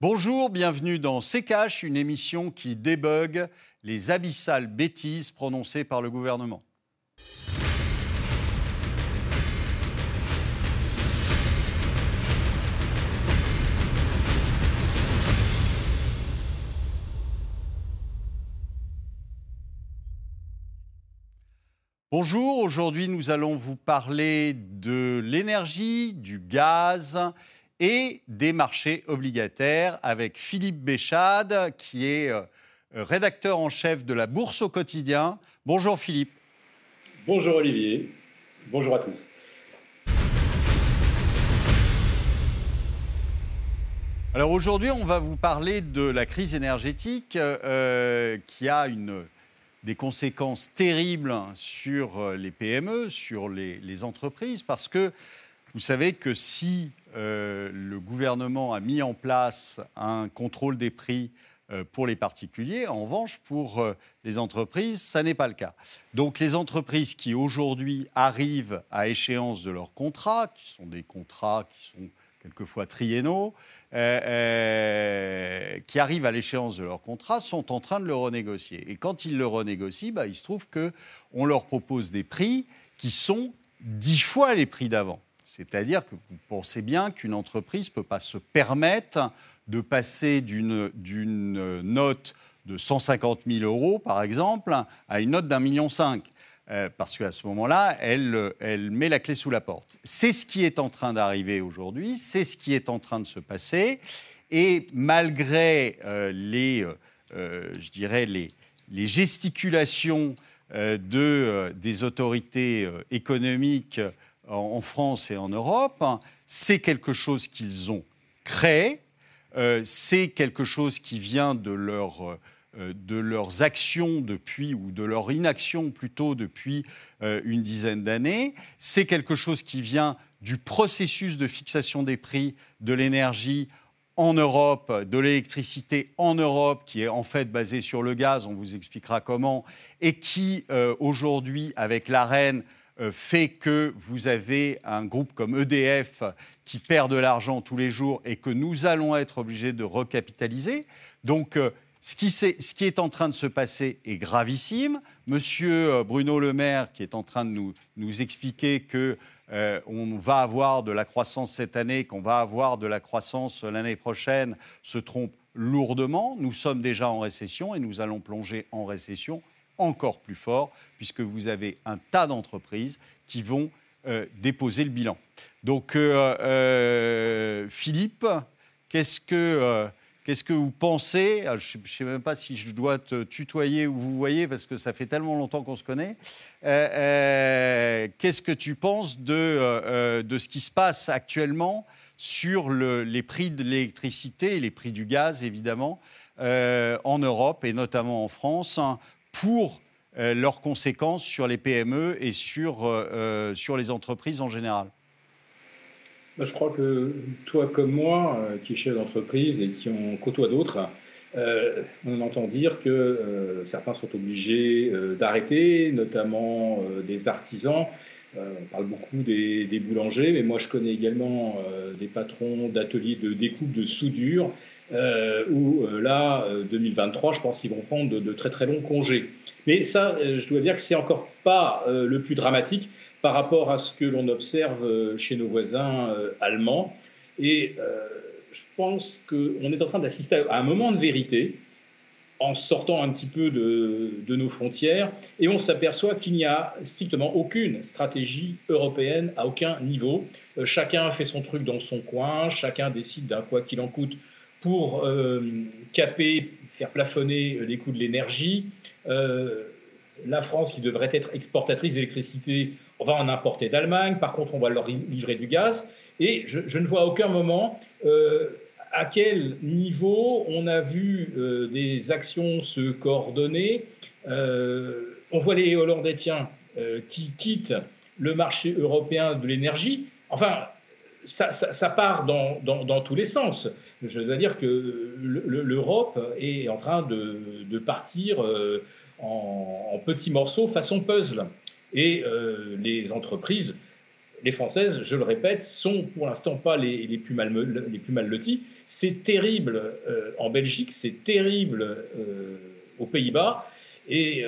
Bonjour, bienvenue dans CKH, une émission qui débug les abyssales bêtises prononcées par le gouvernement. Bonjour, aujourd'hui nous allons vous parler de l'énergie, du gaz et des marchés obligataires avec Philippe Béchade, qui est euh, rédacteur en chef de la Bourse au quotidien. Bonjour Philippe. Bonjour Olivier. Bonjour à tous. Alors aujourd'hui, on va vous parler de la crise énergétique euh, qui a une, des conséquences terribles sur euh, les PME, sur les, les entreprises, parce que vous savez que si euh, le gouvernement a mis en place un contrôle des prix euh, pour les particuliers. En revanche, pour euh, les entreprises, ça n'est pas le cas. Donc les entreprises qui aujourd'hui arrivent à échéance de leurs contrats, qui sont des contrats qui sont quelquefois triennaux, qui arrivent à l'échéance de leur contrat, sont en train de le renégocier. Et quand ils le renégocient, bah, il se trouve qu'on leur propose des prix qui sont dix fois les prix d'avant. C'est-à-dire que vous pensez bien qu'une entreprise ne peut pas se permettre de passer d'une note de 150 000 euros, par exemple, à une note d'un million cinq. Euh, parce qu'à ce moment-là, elle, elle met la clé sous la porte. C'est ce qui est en train d'arriver aujourd'hui, c'est ce qui est en train de se passer. Et malgré euh, les, euh, je dirais, les, les gesticulations de, des autorités économiques en France et en Europe, c'est quelque chose qu'ils ont créé, euh, c'est quelque chose qui vient de, leur, euh, de leurs actions depuis, ou de leur inaction plutôt depuis euh, une dizaine d'années, c'est quelque chose qui vient du processus de fixation des prix de l'énergie en Europe, de l'électricité en Europe, qui est en fait basée sur le gaz, on vous expliquera comment, et qui aujourd'hui, avec l'AREN, fait que vous avez un groupe comme EDF qui perd de l'argent tous les jours et que nous allons être obligés de recapitaliser. Donc, euh, ce qui, est en train de se passer est gravissime. Monsieur euh, Bruno Le Maire, qui est en train de nous, nous expliquer que on va avoir de la croissance cette année, qu'on va avoir de la croissance l'année prochaine, se trompe lourdement. Nous sommes déjà en récession et nous allons plonger en récession encore plus fort, puisque vous avez un tas d'entreprises qui vont euh, déposer le bilan. Donc, euh, euh, Philippe, qu'est-ce que, qu'est-ce que vous pensez? Je ne sais même pas si je dois te tutoyer ou vous voyez, parce que ça fait tellement longtemps qu'on se connaît. qu'est-ce que tu penses de, de ce qui se passe actuellement sur le, les prix de l'électricité et les prix du gaz, évidemment, en Europe et notamment en France? Pour euh, leurs conséquences sur les PME et sur, euh, euh, sur les entreprises en général bah, Je crois que toi comme moi, qui es chef d'entreprise et qui en côtoie d'autres, on entend dire que certains sont obligés d'arrêter, notamment des artisans. on parle beaucoup des, des, boulangers, mais moi je connais également des patrons d'ateliers de découpe de soudure euh, où euh, là, 2023, euh, je pense qu'ils vont prendre de, très très longs congés. Mais ça, je dois dire que c'est encore pas le plus dramatique par rapport à ce que l'on observe chez nos voisins allemands. Et je pense qu'on est en train d'assister à un moment de vérité en sortant un petit peu de nos frontières et on s'aperçoit qu'il n'y a strictement aucune stratégie européenne à aucun niveau. chacun fait son truc dans son coin, chacun décide d'un quoi qu'il en coûte pour euh, caper, faire plafonner les coûts de l'énergie. Euh, la France, qui devrait être exportatrice d'électricité, on va en importer d'Allemagne. Par contre, on va leur livrer du gaz. Et je, ne vois à aucun moment euh, à quel niveau on a vu des actions se coordonner. on voit les Hollandais, tiens, qui quittent le marché européen de l'énergie. Enfin, ça, part dans, tous les sens. Je dois dire que l'Europe est en train de, partir euh, en, petits morceaux façon puzzle. Et euh, les entreprises les Françaises, je le répète, sont pour l'instant pas les, plus mal, les plus mal loties. C'est terrible en Belgique, c'est terrible aux Pays-Bas. Et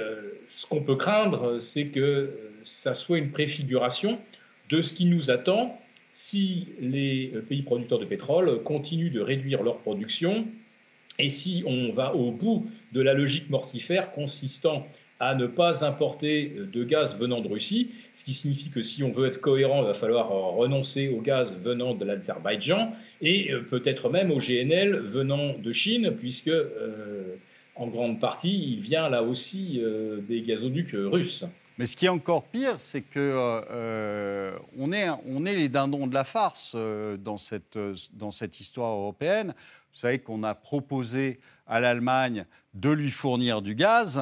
ce qu'on peut craindre, c'est que ça soit une préfiguration de ce qui nous attend si les pays producteurs de pétrole continuent de réduire leur production et si on va au bout de la logique mortifère consistant à ne pas importer de gaz venant de Russie, ce qui signifie que si on veut être cohérent, il va falloir renoncer au gaz venant de l'Azerbaïdjan et euh, peut-être même au GNL venant de Chine, puisque euh, en grande partie, il vient là aussi euh, des gazoducs russes. Mais ce qui est encore pire, c'est que euh, on, est, on est les dindons de la farce euh, dans, cette, dans cette histoire européenne. Vous savez qu'on a proposé à l'Allemagne de lui fournir du gaz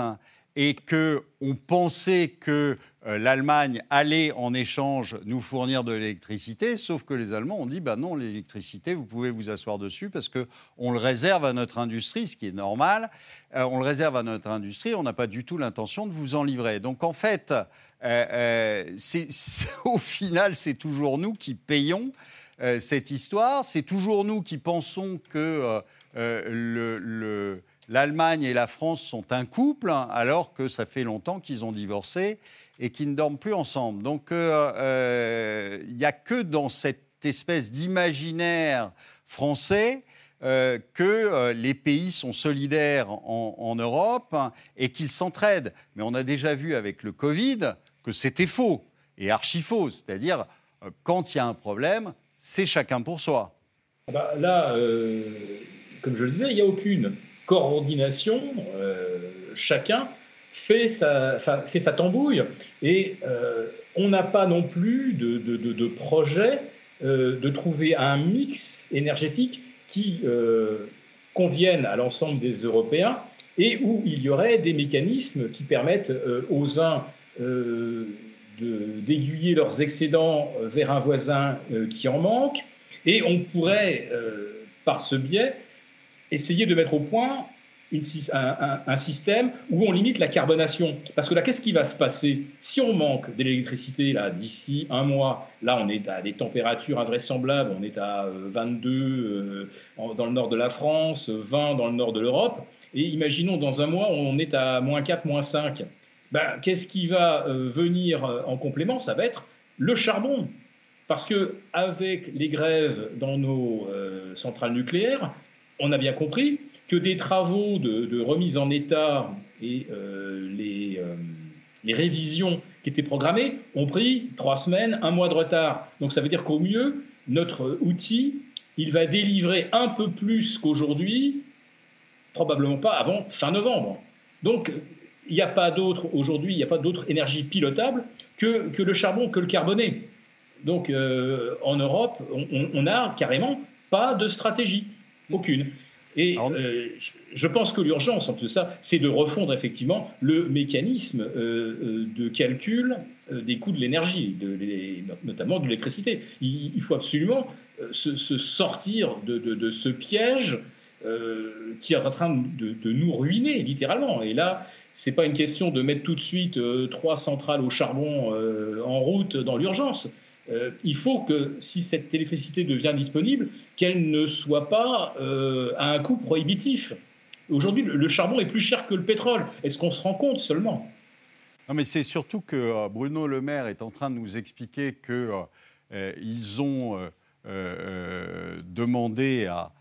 et qu'on pensait que euh, l'Allemagne allait en échange nous fournir de l'électricité, sauf que les Allemands ont dit bah non, l'électricité, vous pouvez vous asseoir dessus parce qu'on le réserve à notre industrie, ce qui est normal. Euh, on le réserve à notre industrie, on n'a pas du tout l'intention de vous en livrer. Donc en fait, euh, au final, c'est toujours nous qui payons cette histoire, c'est toujours nous qui pensons que le l'Allemagne et la France sont un couple, alors que ça fait longtemps qu'ils ont divorcé et qu'ils ne dorment plus ensemble. Donc euh, euh, il n'y a que dans cette espèce d'imaginaire français euh, que les pays sont solidaires en, Europe et qu'ils s'entraident. Mais on a déjà vu avec le Covid que c'était faux et archi faux. C'est-à-dire, quand il y a un problème, c'est chacun pour soi. Ah bah là, comme je le disais, il n'y a aucune coordination, euh, chacun fait sa, fait sa tambouille. Et euh, on n'a pas non plus de, de, projet euh, de trouver un mix énergétique qui convienne à l'ensemble des Européens et où il y aurait des mécanismes qui permettent aux uns d'aiguiller leurs excédents vers un voisin qui en manque. Et on pourrait, par ce biais, essayer de mettre au point un, système où on limite la carbonation. Parce que là, qu'est-ce qui va se passer Si on manque d'électricité d'ici un mois, là on est à des températures invraisemblables, on est à 22 euh, euh, dans le nord de la France, 20 dans le nord de l'Europe, et imaginons dans un mois on est à moins 4, moins 5. Ben, qu'est-ce qui va euh, venir en complément? Ça va être le charbon. Parce que avec les grèves dans nos centrales nucléaires, on a bien compris que des travaux de, remise en état et euh, les, euh, les, révisions qui étaient programmées ont pris trois semaines, un mois de retard. Donc ça veut dire qu'au mieux, notre outil, il va délivrer un peu plus qu'aujourd'hui, probablement pas avant fin novembre. Donc il n'y a pas d'autre, aujourd'hui, il n'y a pas d'autre énergie pilotable que, que, le charbon, que le carboné. Donc euh, en Europe, on n'a carrément pas de stratégie, aucune. Et euh, je pense que l'urgence en tout ça, c'est de refondre effectivement le mécanisme euh, euh, de calcul des coûts de l'énergie, notamment de l'électricité. Il, faut absolument se, sortir de, ce piège qui est en train de, nous ruiner littéralement. Et là, c'est pas une question de mettre tout de suite trois centrales au charbon en route dans l'urgence. Euh, il faut que si cette électricité devient disponible, qu'elle ne soit pas euh, à un coût prohibitif. Aujourd'hui, le charbon est plus cher que le pétrole. Est-ce qu'on se rend compte seulement? Non, mais c'est surtout que euh, Bruno Le Maire est en train de nous expliquer qu'ils ont demandé à,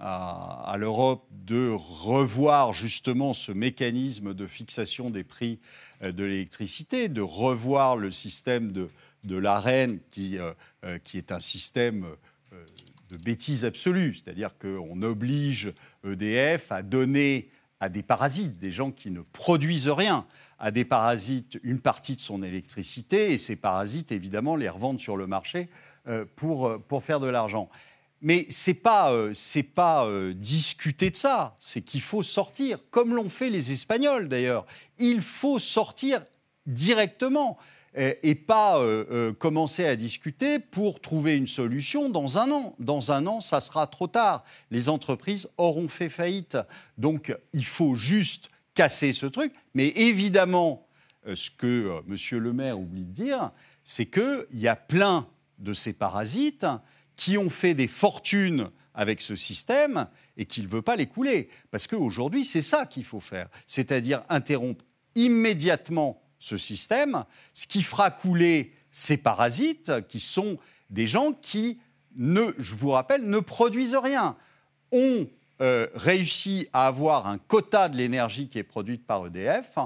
à l'Europe de revoir justement ce mécanisme de fixation des prix de l'électricité, de revoir le système de, de l'AREN, qui, euh, euh, qui est un système euh, de bêtise absolue, c'est-à-dire qu'on oblige EDF à donner à des parasites, des gens qui ne produisent rien, à des parasites une partie de son électricité, et ces parasites, évidemment, les revendent sur le marché pour, pour faire de l'argent. Mais ce n'est pas, pas discuter de ça, c'est qu'il faut sortir, comme l'ont fait les Espagnols d'ailleurs. Il faut sortir directement. Euh, et pas euh, euh, commencer à discuter pour trouver une solution dans un an. Dans un an, ça sera trop tard. Les entreprises auront fait faillite. Donc, il faut juste casser ce truc. Mais évidemment, ce que M. Le Maire oublie de dire, c'est qu'il y a plein de ces parasites qui ont fait des fortunes avec ce système et qu'il ne veut pas les couler. Parce qu'aujourd'hui, c'est ça qu'il faut faire, c'est-à-dire interrompre immédiatement ce système, ce qui fera couler ces parasites, qui sont des gens qui, ne, je vous rappelle, ne produisent rien. On euh, réussit à avoir un quota de l'énergie qui est produite par EDF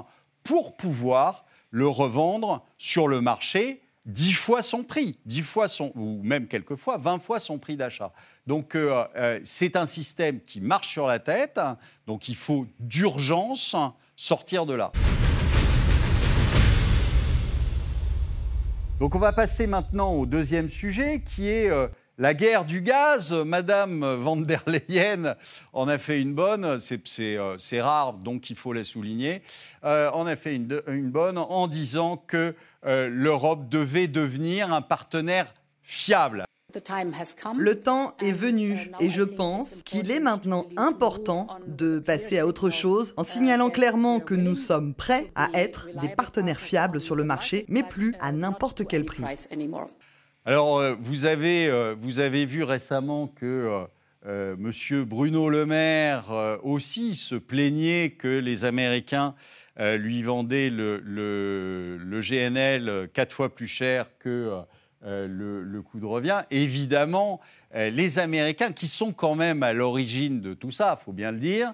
pour pouvoir le revendre sur le marché dix fois son prix, dix fois son, ou même quelquefois 20 fois son prix d'achat. Donc euh, euh, c'est un système qui marche sur la tête, donc il faut d'urgence sortir de là. Donc on va passer maintenant au deuxième sujet qui est euh, la guerre du gaz. Madame van der Leyen en a fait une bonne, c'est rare donc il faut la souligner, en a fait une, bonne en disant que euh, l'Europe devait devenir un partenaire fiable. Le temps est venu et je pense qu'il est maintenant important de passer à autre chose en signalant clairement que nous sommes prêts à être des partenaires fiables sur le marché, mais plus à n'importe quel prix. Alors, euh, vous avez, euh, vous avez vu récemment que M. Bruno Le Maire aussi se plaignait que les Américains euh, lui vendait le, le, GNL quatre fois plus cher que euh, le, coût de revient. Évidemment, euh, les Américains, qui sont quand même à l'origine de tout ça, il faut bien le dire,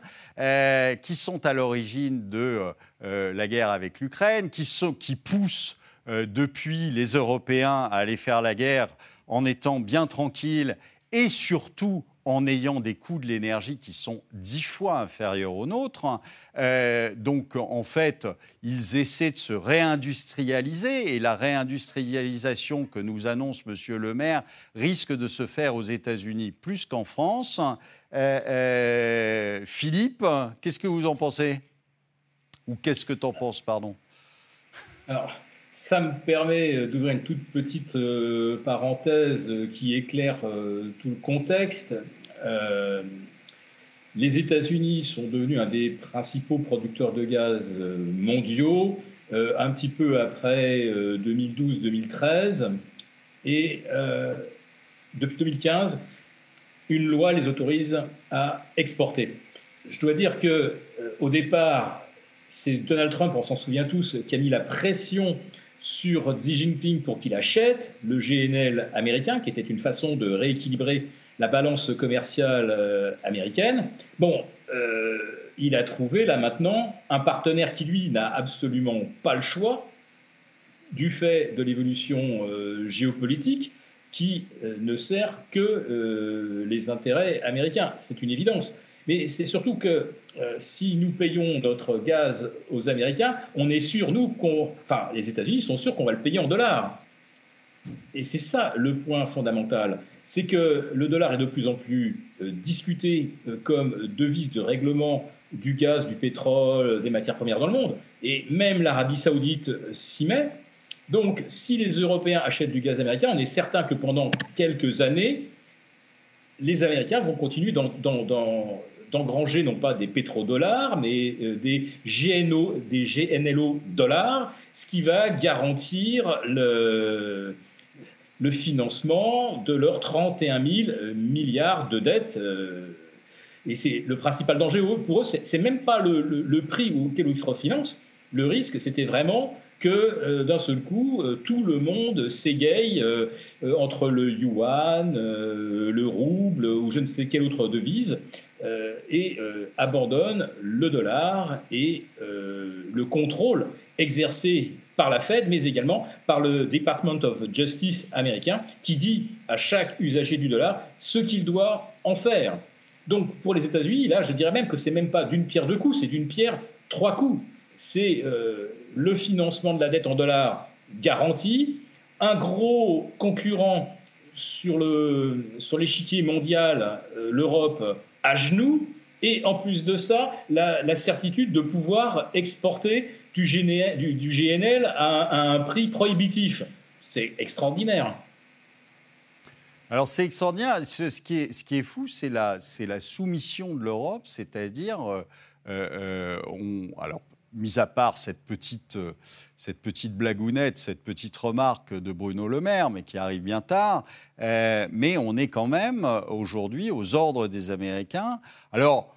qui sont à l'origine de la guerre avec l'Ukraine, qui, qui poussent depuis les Européens à aller faire la guerre en étant bien tranquilles et surtout en ayant des coûts de l'énergie qui sont dix fois inférieurs aux nôtres. Euh, donc, en fait, ils essaient de se réindustrialiser et la réindustrialisation que nous annonce M. Le Maire risque de se faire aux États-Unis plus qu'en France. Euh, euh, Philippe, qu'est-ce que vous en pensez? Ou qu'est-ce que tu en penses, pardon? Ça me permet d'ouvrir une toute petite parenthèse qui éclaire tout le contexte. Euh, les États-Unis sont devenus un des principaux producteurs de gaz euh, mondiaux, euh, un petit peu après 2012-2013. Et depuis 2015, une loi les autorise à exporter. Je dois dire que au départ, c'est Donald Trump, on s'en souvient tous, qui a mis la pression sur Xi Jinping pour qu'il achète le GNL américain, qui était une façon de rééquilibrer la balance commerciale euh, américaine. Bon, euh, il a trouvé là maintenant un partenaire qui, lui, n'a absolument pas le choix du fait de l'évolution euh, géopolitique qui ne sert que les intérêts américains. C'est une évidence. Mais c'est surtout que si nous payons notre gaz aux Américains, on est sûr, nous, qu'on, enfin, les États-Unis sont sûrs qu'on va le payer en dollars. Et c'est ça le point fondamental, c'est que le dollar est de plus en plus euh, discuté euh, comme devise de règlement du gaz, du pétrole, des matières premières dans le monde, et même l'Arabie saoudite euh, s'y met. Donc si les Européens achètent du gaz américain, on est certain que pendant quelques années, les Américains vont continuer d'engranger non pas des pétrodollars, mais des, GNO, des GNLO dollars, ce qui va garantir le, le financement de leurs 31 000 euh, milliards de dettes. Euh, et c'est le principal danger pour eux, c'est même pas le, prix auquel ils se refinancent. Le risque, c'était vraiment que euh, d'un seul coup, tout le monde s'égaye entre le yuan, le rouble ou je ne sais quelle autre devise et abandonne le dollar et le contrôle exercé par la Fed, mais également par le Department of Justice américain, qui dit à chaque usager du dollar ce qu'il doit en faire. Donc pour les États-Unis, là, je dirais même que c'est même pas d'une pierre deux coups, c'est d'une pierre trois coups. C'est euh, le financement de la dette en dollars garanti, un gros concurrent sur l'échiquier sur mondial, euh, l'Europe, à genoux, et en plus de ça, la certitude de pouvoir exporter du, GNL, à, un prix prohibitif. C'est extraordinaire. Alors c'est extraordinaire. Ce, qui, est, fou, c'est la, la soumission de l'Europe, c'est-à-dire, euh, euh, alors mis à part cette petite, cette petite blagounette, cette petite remarque de Bruno Le Maire, mais qui arrive bien tard, mais on est quand même aujourd'hui aux ordres des Américains. Alors,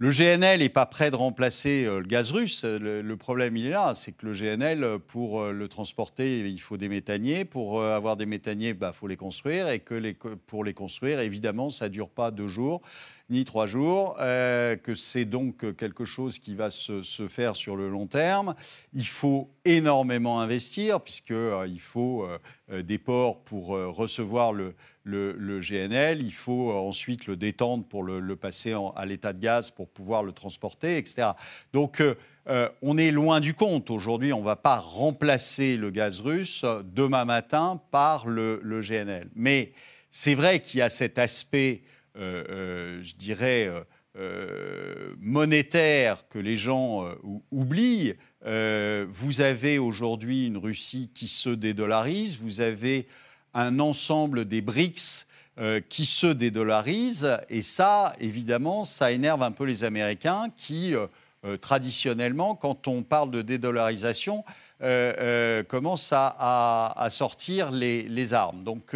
le GNL n'est pas prêt de remplacer euh, le gaz russe. Le, problème, il est là. C'est que le GNL, pour euh, le transporter, il faut des méthaniers. Pour euh, avoir des méthaniers, il bah, faut les construire. Et que pour les construire, évidemment, ça ne dure pas deux jours ni trois jours, que c'est donc quelque chose qui va se, faire sur le long terme. Il faut énormément investir, puisqu'il faut des ports pour recevoir le, GNL, il faut euh, ensuite le détendre pour le, passer à l'état de gaz pour pouvoir le transporter, etc. Donc euh, euh, on est loin du compte. Aujourd'hui, on ne va pas remplacer le gaz russe demain matin par le, GNL. Mais c'est vrai qu'il y a cet aspect, je dirais, monétaire que les gens oublient. vous avez aujourd'hui une Russie qui se dédollarise, vous avez un ensemble des BRICS euh, qui se dédollarisent. Et ça, évidemment, ça énerve un peu les Américains qui, euh, euh, traditionnellement, quand on parle de dédollarisation, commencent à, sortir les, armes. Donc,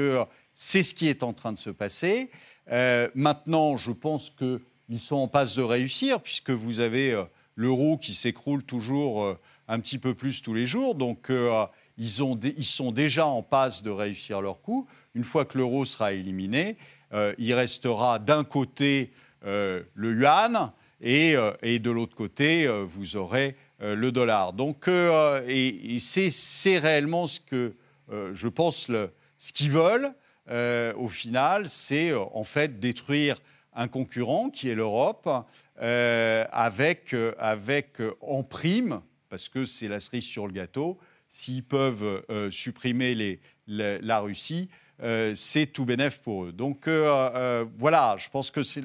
c'est ce qui est en train de se passer. Maintenant, je pense qu'ils sont en passe de réussir, puisque vous avez l'euro qui s'écroule toujours un petit peu plus tous les jours. Donc, ils, sont déjà en passe de réussir leur coup. Une fois que l'euro sera éliminé, euh, il restera d'un côté euh, le yuan et, euh, de l'autre côté, vous aurez le dollar. Donc, c'est réellement ce que je pense, ce qu'ils veulent au final, c'est en fait détruire un concurrent qui est l'Europe avec, avec en prime, parce que c'est la cerise sur le gâteau, s'ils peuvent euh, supprimer la Russie, euh, c'est tout bénef pour eux. Donc euh, voilà, je pense que c'est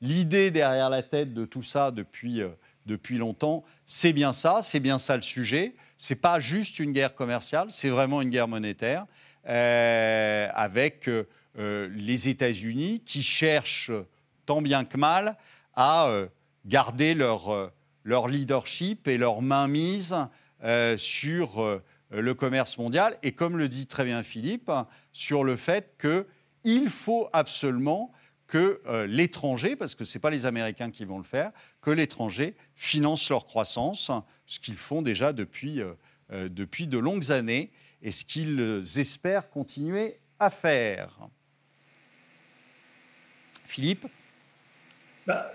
l'idée derrière la tête de tout ça depuis, depuis longtemps, c'est bien ça, c'est bien ça le sujet. C'est pas juste une guerre commerciale, c'est vraiment une guerre monétaire avec les États-Unis qui cherchent tant bien que mal à garder leur, leur leadership et leur mainmise euh, sur euh, le commerce mondial. Et, comme le dit très bien Philippe, sur le fait qu'il faut absolument que euh, l'étranger, parce que ce n'est pas les Américains qui vont le faire, que l'étranger finance leur croissance, ce qu'ils font déjà depuis, depuis de longues années et ce qu'ils espèrent continuer à faire. Philippe bah,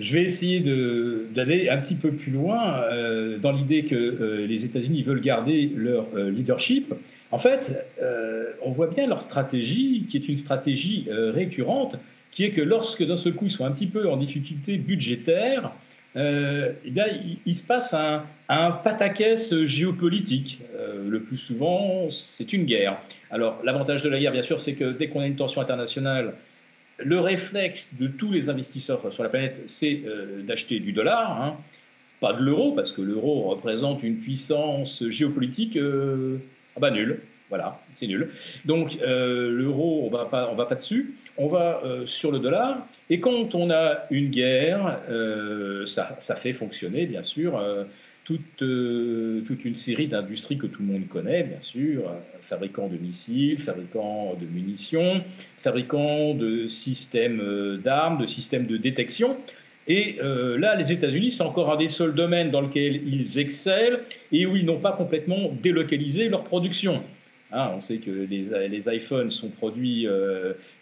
je vais essayer d'aller un petit peu plus loin euh, dans l'idée que euh, les États-Unis veulent garder leur euh, leadership. En fait, on voit bien leur stratégie, qui est une stratégie récurrente, qui est que lorsque d'un seul coup ils sont un petit peu en difficulté budgétaire, eh bien, il, se passe un, un pataquès géopolitique. le plus souvent, c'est une guerre. Alors, l'avantage de la guerre, bien sûr, c'est que dès qu'on a une tension internationale, le réflexe de tous les investisseurs sur la planète, c'est euh, d'acheter du dollar, hein. pas de l'euro, parce que l'euro représente une puissance géopolitique euh, ah bah nul. Voilà, c'est nul. Donc euh, l'euro, on va pas, va pas dessus. On va sur le dollar. Et quand on a une guerre, ça, ça, fait fonctionner, bien sûr, toute, euh, toute une série d'industries que tout le monde connaît, bien sûr, euh, fabricants de missiles, fabricants de munitions, fabricants de systèmes euh, d'armes, de systèmes de détection. Et là, les États-Unis, c'est encore un des seuls domaines dans lequel ils excellent et où ils n'ont pas complètement délocalisé leur production. Hein, on sait que les, iPhones sont produits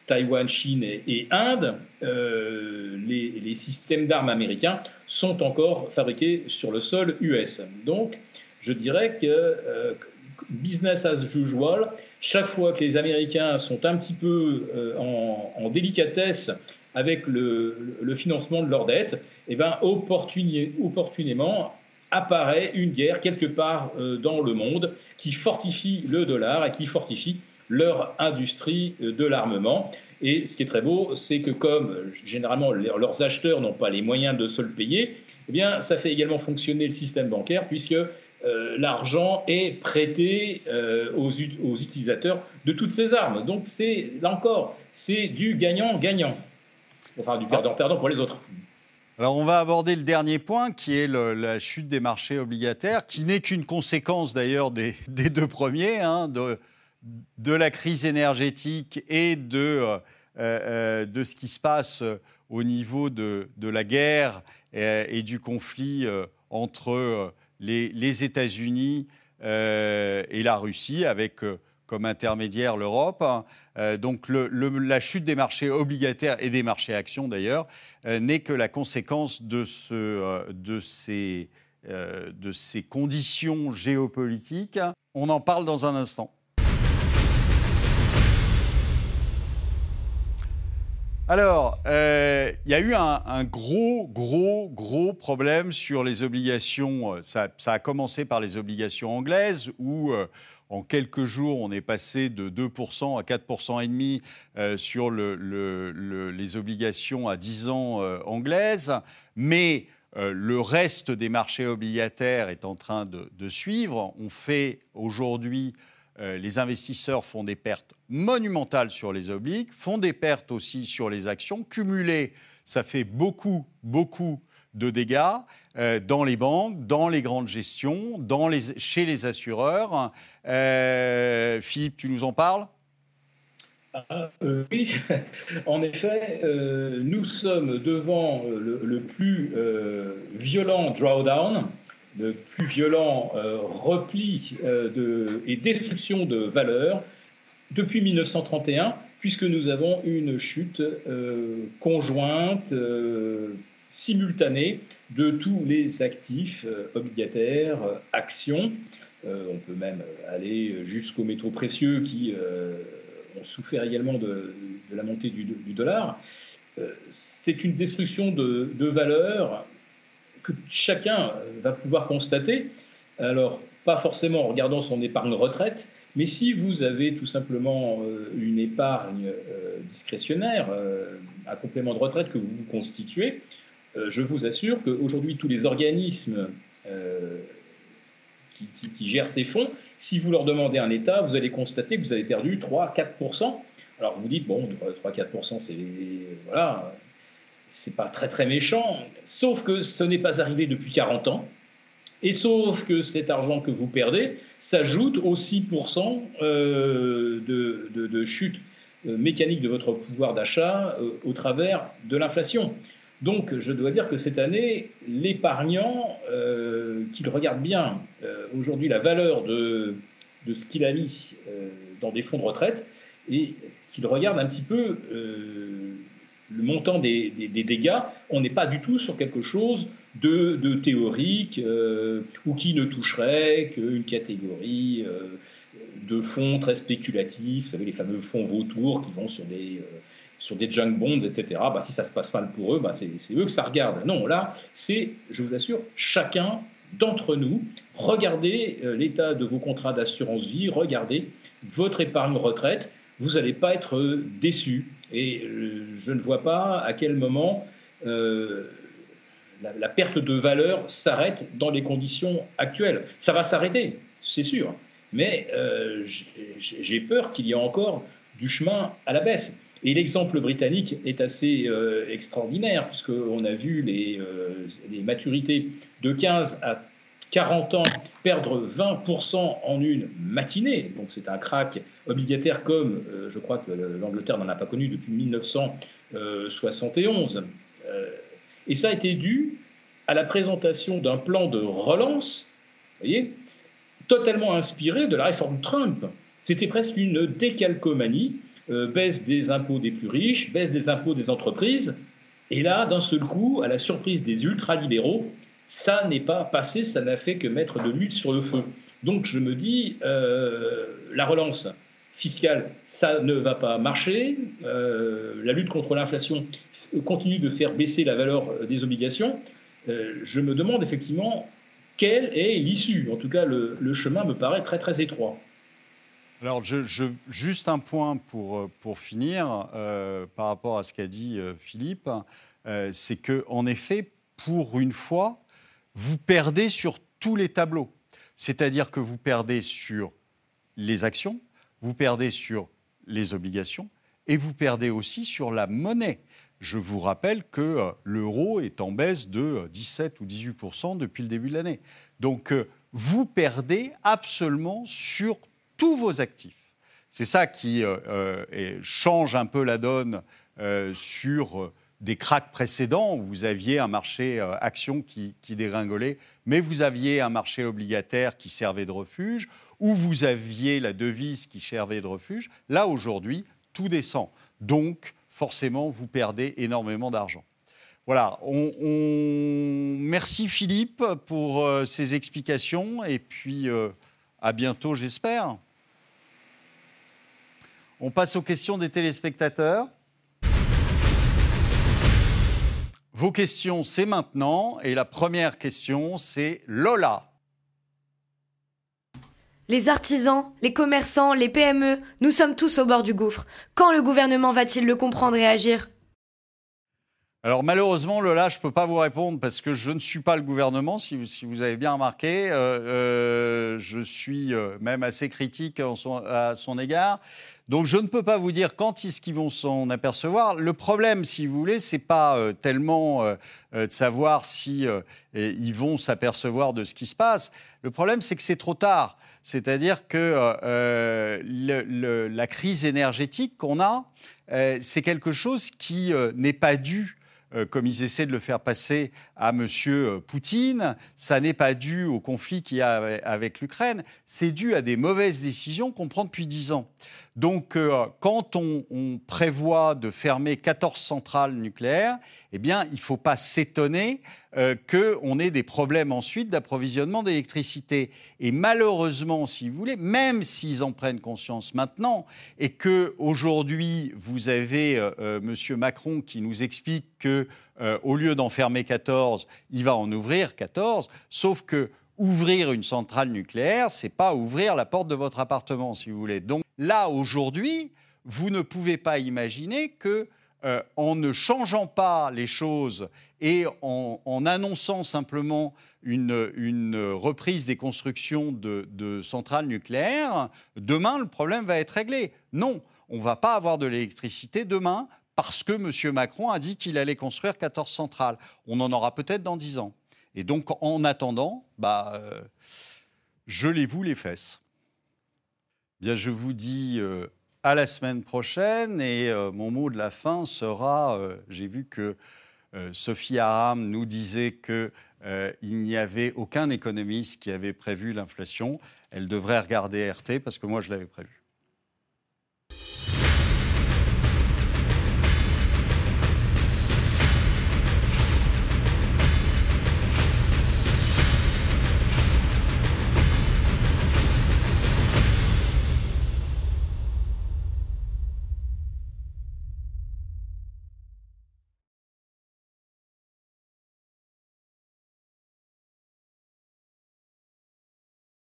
Taïwan, Chine et, Inde. les, les, systèmes d'armes américains sont encore fabriqués sur le sol US. Donc, je dirais que euh, business as usual, chaque fois que les Américains sont un petit peu euh, en, délicatesse avec le, financement de leur dette, eh ben, opportunément apparaît une guerre quelque part euh, dans le monde qui fortifie le dollar et qui fortifie leur industrie de l'armement. Et ce qui est très beau, c'est que comme généralement leurs acheteurs n'ont pas les moyens de se le payer, eh bien, ça fait également fonctionner le système bancaire puisque euh, l'argent est prêté euh, aux, aux, utilisateurs de toutes ces armes. Donc, c'est là encore, c'est du gagnant-gagnant. Enfin, du perdant-perdant pour les autres. Alors on va aborder le dernier point qui est la chute des marchés obligataires, qui n'est qu'une conséquence d'ailleurs des, deux premiers, hein, de, la crise énergétique et de, euh, euh, ce qui se passe au niveau de, la guerre et, du conflit entre les, les États-Unis et la Russie, avec comme intermédiaire l'Europe. Euh, donc la chute des marchés obligataires et des marchés actions d'ailleurs euh, n'est que la conséquence euh, de, ces, conditions géopolitiques. On en parle dans un instant. Alors, il y a eu un, gros, gros, gros problème sur les obligations. Ça, a commencé par les obligations anglaises, où en quelques jours, on est passé de 2% à 4,5% et demi euh, sur les obligations à 10 ans euh, anglaises. Mais euh, le reste des marchés obligataires est en train de, suivre. On fait aujourd'hui, les investisseurs font des pertes monumentales sur les obliques, font des pertes aussi sur les actions. Cumulées, ça fait beaucoup, beaucoup de dégâts euh, dans les banques, dans les grandes gestions, dans les, chez les assureurs. Euh, Philippe, tu nous en parles? Ah, euh, oui, en effet, nous sommes devant le, plus violent drawdown, le plus violent repli de, et destruction de valeur depuis 1931, puisque nous avons une chute conjointe simultanée de tous les actifs euh, obligataires, euh, actions. Euh, on peut même aller jusqu'aux métaux précieux qui ont souffert également de, la montée du, dollar. C'est une destruction de, de valeur que chacun va pouvoir constater. Alors, pas forcément en regardant son épargne retraite, mais si vous avez tout simplement une épargne discrétionnaire, un complément de retraite que vous vous constituez, je vous assure qu'aujourd'hui, tous les organismes euh, qui, gèrent ces fonds, si vous leur demandez un état, vous allez constater que vous avez perdu 3-4%. Alors vous dites, bon, 3-4%, c'est voilà, pas très très méchant, sauf que ce n'est pas arrivé depuis 40 ans, et sauf que cet argent que vous perdez s'ajoute aux 6% euh, de, chute mécanique de votre pouvoir d'achat au travers de l'inflation. Donc, je dois dire que cette année, l'épargnant, euh, qu'il regarde bien euh, aujourd'hui la valeur de, ce qu'il a mis euh, dans des fonds de retraite et qu'il regarde un petit peu le montant des, dégâts, on n'est pas du tout sur quelque chose de, théorique ou qui ne toucherait qu'une catégorie de fonds très spéculatifs, vous savez, les fameux fonds vautours qui vont sur des sur des junk bonds, etc., bah, si ça se passe mal pour eux, bah, c'est eux que ça regarde. Non, là, c'est, je vous assure, chacun d'entre nous, regardez euh, l'état de vos contrats d'assurance vie, regardez votre épargne retraite, vous n'allez pas être euh, déçu. Et euh, je ne vois pas à quel moment la, la, perte de valeur s'arrête dans les conditions actuelles. Ça va s'arrêter, c'est sûr, mais j'ai peur qu'il y ait encore du chemin à la baisse. Et l'exemple britannique est assez euh, extraordinaire, puisqu'on a vu les, euh, maturités de 15 à 40 ans perdre 20% en une matinée. Donc c'est un crack obligataire comme euh, je crois que l'Angleterre n'en a pas connu depuis 1971. et ça a été dû à la présentation d'un plan de relance, voyez, totalement inspiré de la réforme Trump. C'était presque une décalcomanie euh, baisse des impôts des plus riches, baisse des impôts des entreprises. Et là, d'un seul coup, à la surprise des ultralibéraux, ça n'est pas passé, ça n'a fait que mettre de l'huile sur le feu. Donc je me dis, euh, la relance fiscale, ça ne va pas marcher. Euh, la lutte contre l'inflation continue de faire baisser la valeur des obligations. je me demande effectivement quelle est l'issue. En tout cas, le chemin me paraît très très étroit. Alors, juste un point pour, euh, pour finir euh, par rapport à ce qu'a dit euh, Philippe, c'est que en effet, pour une fois, vous perdez sur tous les tableaux. C'est-à-dire que vous perdez sur les actions, vous perdez sur les obligations et vous perdez aussi sur la monnaie. je vous rappelle que l'euro est en baisse de 17 ou 18 depuis le début de l'année. Donc, vous perdez absolument sur tous vos actifs. C'est ça qui change un peu la donne sur des cracks précédents où vous aviez un marché euh, action qui, dégringolait, mais vous aviez un marché obligataire qui servait de refuge, où vous aviez la devise qui servait de refuge. Là, aujourd'hui, tout descend. Donc, forcément, vous perdez énormément d'argent. Voilà, on, merci Philippe pour euh, ces explications et puis euh, à bientôt, j'espère. On passe aux questions des téléspectateurs. Vos questions, c'est maintenant. Et la première question, c'est Lola. Les artisans, les commerçants, les PME, nous sommes tous au bord du gouffre. Quand le gouvernement va-t-il le comprendre et agir? Alors malheureusement, Lola, je ne peux pas vous répondre parce que je ne suis pas le gouvernement, si, vous avez bien remarqué. Euh, euh, je suis euh, même assez critique à son égard. Donc je ne peux pas vous dire quand est-ce qu'ils vont s'en apercevoir. Le problème, si vous voulez, c'est pas euh, tellement euh, euh, de savoir si ils vont s'apercevoir de ce qui se passe. Le problème, c'est que c'est trop tard. C'est-à-dire que la crise énergétique qu'on a, c'est quelque chose qui n'est pas dû comme ils essaient de le faire passer à M. Poutine, ça n'est pas dû au conflit qu'il y a avec l'Ukraine, c'est dû à des mauvaises décisions qu'on prend depuis dix ans. Donc, euh, quand on, prévoit de fermer 14 centrales nucléaires, eh bien, il ne faut pas s'étonner euh, qu'on ait des problèmes ensuite d'approvisionnement d'électricité. Et malheureusement, si vous voulez, même s'ils en prennent conscience maintenant, et que aujourd'hui vous avez euh, M. Macron qui nous explique que au lieu d'en fermer 14, il va en ouvrir 14, sauf que ouvrir une centrale nucléaire, c'est pas ouvrir la porte de votre appartement, si vous voulez. Donc là, aujourd'hui, vous ne pouvez pas imaginer que euh, en ne changeant pas les choses et en, annonçant simplement une, reprise des constructions de, centrales nucléaires, demain, le problème va être réglé. Non, on ne va pas avoir de l'électricité demain parce que M. Macron a dit qu'il allait construire 14 centrales. On en aura peut-être dans 10 ans. Et donc, en attendant, bah, euh, gelez-vous les fesses. Bien, je vous dis euh, à la semaine prochaine et euh, mon mot de la fin sera, j'ai vu que Sophie Aram nous disait qu'il n'y avait aucun économiste qui avait prévu l'inflation. Elle devrait regarder RT parce que moi je l'avais prévu.